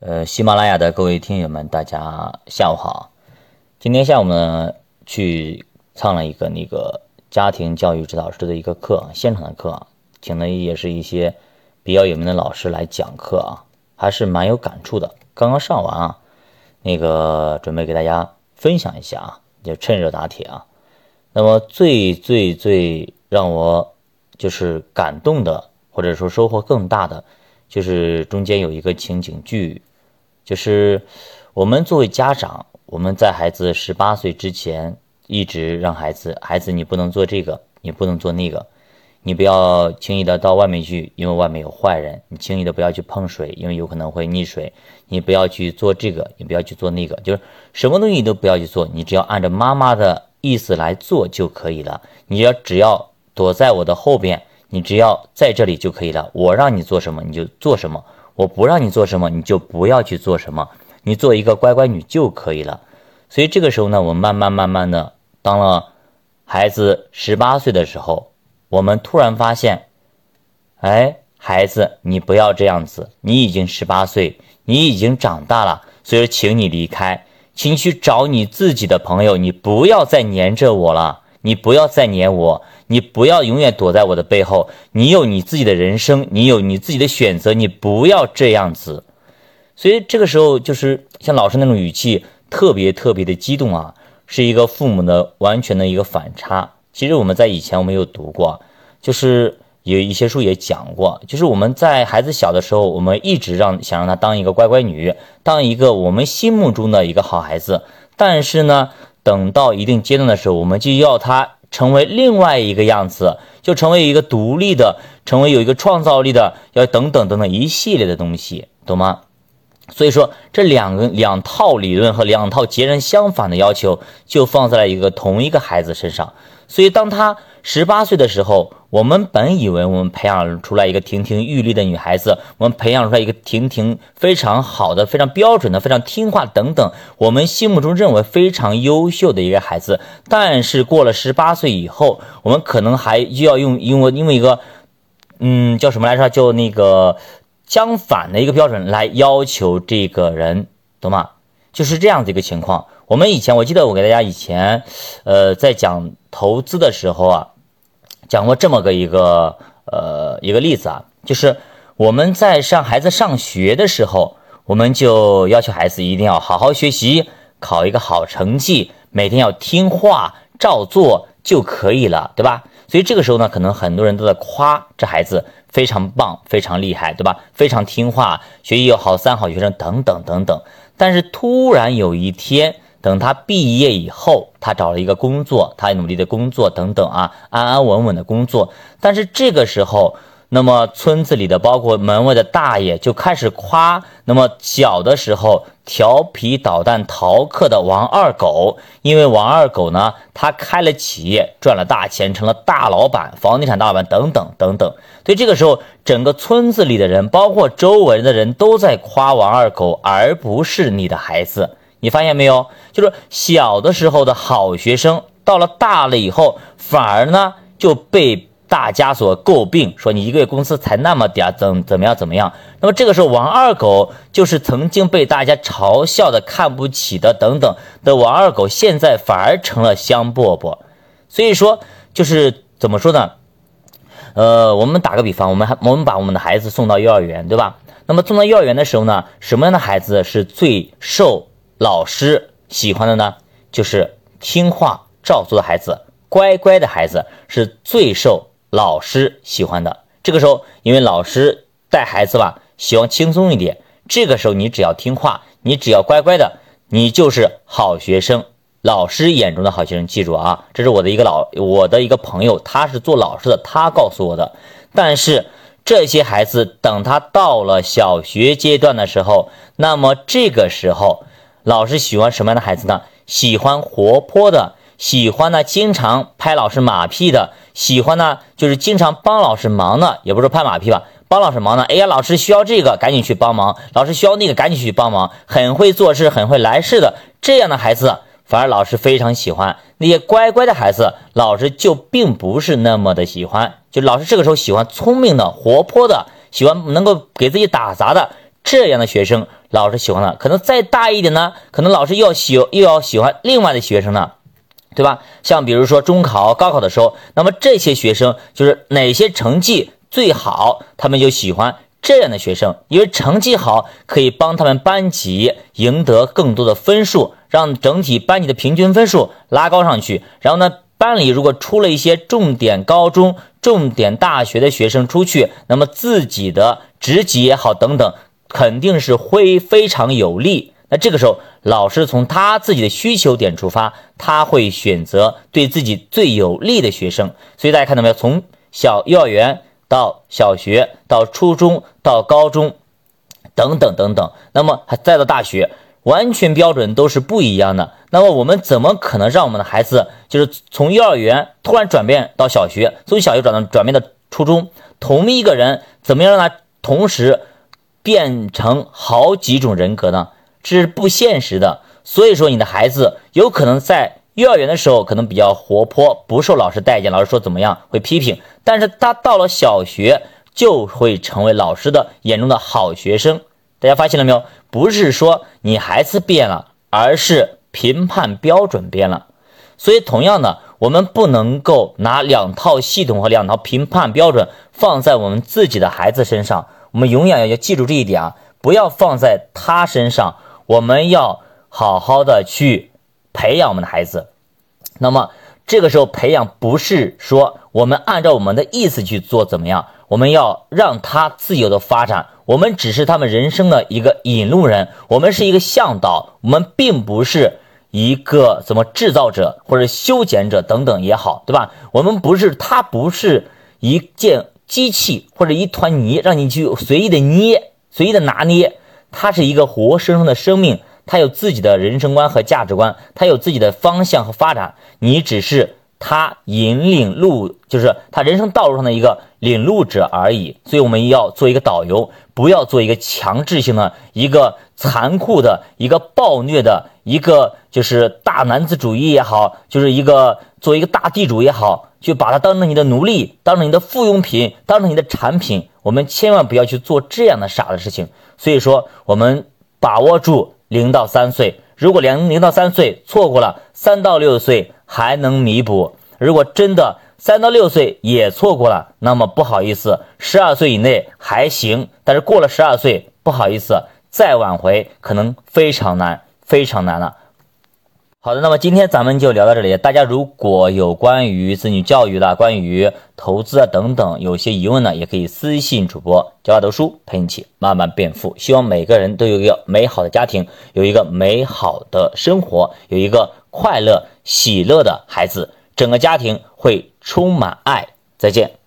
呃，喜马拉雅的各位听友们，大家下午好。今天下午呢，去上了一个那个家庭教育指导师的一个课，现场的课，请的也是一些比较有名的老师来讲课啊，还是蛮有感触的。刚刚上完啊，那个准备给大家分享一下啊，就趁热打铁啊。那么最最最让我就是感动的，或者说收获更大的，就是中间有一个情景剧。就是我们作为家长，我们在孩子十八岁之前，一直让孩子，孩子你不能做这个，你不能做那个，你不要轻易的到外面去，因为外面有坏人；你轻易的不要去碰水，因为有可能会溺水；你不要去做这个，你不要去做那个，就是什么东西都不要去做，你只要按照妈妈的意思来做就可以了。你要只要躲在我的后边，你只要在这里就可以了。我让你做什么你就做什么。我不让你做什么，你就不要去做什么，你做一个乖乖女就可以了。所以这个时候呢，我慢慢慢慢的，当了孩子十八岁的时候，我们突然发现，哎，孩子，你不要这样子，你已经十八岁，你已经长大了，所以说，请你离开，请去找你自己的朋友，你不要再黏着我了。你不要再黏我，你不要永远躲在我的背后。你有你自己的人生，你有你自己的选择，你不要这样子。所以这个时候就是像老师那种语气，特别特别的激动啊，是一个父母的完全的一个反差。其实我们在以前我们有读过，就是有一些书也讲过，就是我们在孩子小的时候，我们一直让想让他当一个乖乖女，当一个我们心目中的一个好孩子，但是呢。等到一定阶段的时候，我们就要他成为另外一个样子，就成为一个独立的，成为有一个创造力的，要等等等等一系列的东西，懂吗？所以说，这两个两套理论和两套截然相反的要求，就放在了一个同一个孩子身上。所以，当他十八岁的时候，我们本以为我们培养出来一个亭亭玉立的女孩子，我们培养出来一个亭亭非常好的、非常标准的、非常听话等等，我们心目中认为非常优秀的一个孩子。但是过了十八岁以后，我们可能还就要用因为因为一个，嗯，叫什么来着？叫那个相反的一个标准来要求这个人，懂吗？就是这样的一个情况。我们以前我记得我给大家以前，呃，在讲投资的时候啊，讲过这么个一个呃一个例子啊，就是我们在上孩子上学的时候，我们就要求孩子一定要好好学习，考一个好成绩，每天要听话照做就可以了，对吧？所以这个时候呢，可能很多人都在夸这孩子非常棒，非常厉害，对吧？非常听话，学习又好，三好学生等等等等。但是突然有一天。等他毕业以后，他找了一个工作，他努力的工作等等啊，安安稳稳的工作。但是这个时候，那么村子里的，包括门外的大爷就开始夸，那么小的时候调皮捣蛋逃课的王二狗，因为王二狗呢，他开了企业，赚了大钱，成了大老板，房地产大老板等等等等。所以这个时候，整个村子里的人，包括周围的人都在夸王二狗，而不是你的孩子。你发现没有？就是小的时候的好学生，到了大了以后，反而呢就被大家所诟病，说你一个月工资才那么点，怎怎么样怎么样？那么这个时候，王二狗就是曾经被大家嘲笑的、看不起的等等的王二狗，现在反而成了香饽饽。所以说，就是怎么说呢？呃，我们打个比方，我们还我们把我们的孩子送到幼儿园，对吧？那么送到幼儿园的时候呢，什么样的孩子是最受？老师喜欢的呢，就是听话照做的孩子，乖乖的孩子是最受老师喜欢的。这个时候，因为老师带孩子吧，希望轻松一点。这个时候，你只要听话，你只要乖乖的，你就是好学生。老师眼中的好学生，记住啊，这是我的一个老我的一个朋友，他是做老师的，他告诉我的。但是这些孩子等他到了小学阶段的时候，那么这个时候。老师喜欢什么样的孩子呢？喜欢活泼的，喜欢呢经常拍老师马屁的，喜欢呢就是经常帮老师忙的，也不是拍马屁吧，帮老师忙呢。哎呀，老师需要这个，赶紧去帮忙；老师需要那个，赶紧去帮忙。很会做事，很会来事的这样的孩子，反而老师非常喜欢。那些乖乖的孩子，老师就并不是那么的喜欢。就老师这个时候喜欢聪明的、活泼的，喜欢能够给自己打杂的。这样的学生，老师喜欢的，可能再大一点呢，可能老师又要喜又要喜欢另外的学生呢，对吧？像比如说中考、高考的时候，那么这些学生就是哪些成绩最好，他们就喜欢这样的学生，因为成绩好可以帮他们班级赢得更多的分数，让整体班级的平均分数拉高上去。然后呢，班里如果出了一些重点高中、重点大学的学生出去，那么自己的职级也好等等。肯定是会非常有利。那这个时候，老师从他自己的需求点出发，他会选择对自己最有利的学生。所以大家看到没有？从小幼儿园到小学，到初中，到高中，等等等等，那么再到大学，完全标准都是不一样的。那么我们怎么可能让我们的孩子就是从幼儿园突然转变到小学，从小学转到转变到初中？同一个人，怎么样让他同时？变成好几种人格呢？这是不现实的。所以说，你的孩子有可能在幼儿园的时候可能比较活泼，不受老师待见，老师说怎么样会批评。但是他到了小学就会成为老师的眼中的好学生。大家发现了没有？不是说你孩子变了，而是评判标准变了。所以，同样的，我们不能够拿两套系统和两套评判标准放在我们自己的孩子身上。我们永远要记住这一点啊，不要放在他身上。我们要好好的去培养我们的孩子。那么这个时候培养不是说我们按照我们的意思去做怎么样？我们要让他自由的发展。我们只是他们人生的一个引路人，我们是一个向导，我们并不是一个怎么制造者或者修剪者等等也好，对吧？我们不是他不是一件。机器或者一团泥，让你去随意的捏、随意的拿捏，他是一个活生生的生命，他有自己的人生观和价值观，他有自己的方向和发展。你只是他引领路，就是他人生道路上的一个领路者而已。所以我们要做一个导游，不要做一个强制性的、一个残酷的、一个暴虐的、一个就是大男子主义也好，就是一个做一个大地主也好。就把他当成你的奴隶，当成你的附庸品，当成你的产品。我们千万不要去做这样的傻的事情。所以说，我们把握住零到三岁。如果零零到三岁错过了，三到六岁还能弥补。如果真的三到六岁也错过了，那么不好意思，十二岁以内还行，但是过了十二岁，不好意思，再挽回可能非常难，非常难了。好的，那么今天咱们就聊到这里。大家如果有关于子女教育的、关于投资啊等等有些疑问呢，也可以私信主播教他读书，陪你一起慢慢变富。希望每个人都有一个美好的家庭，有一个美好的生活，有一个快乐喜乐的孩子，整个家庭会充满爱。再见。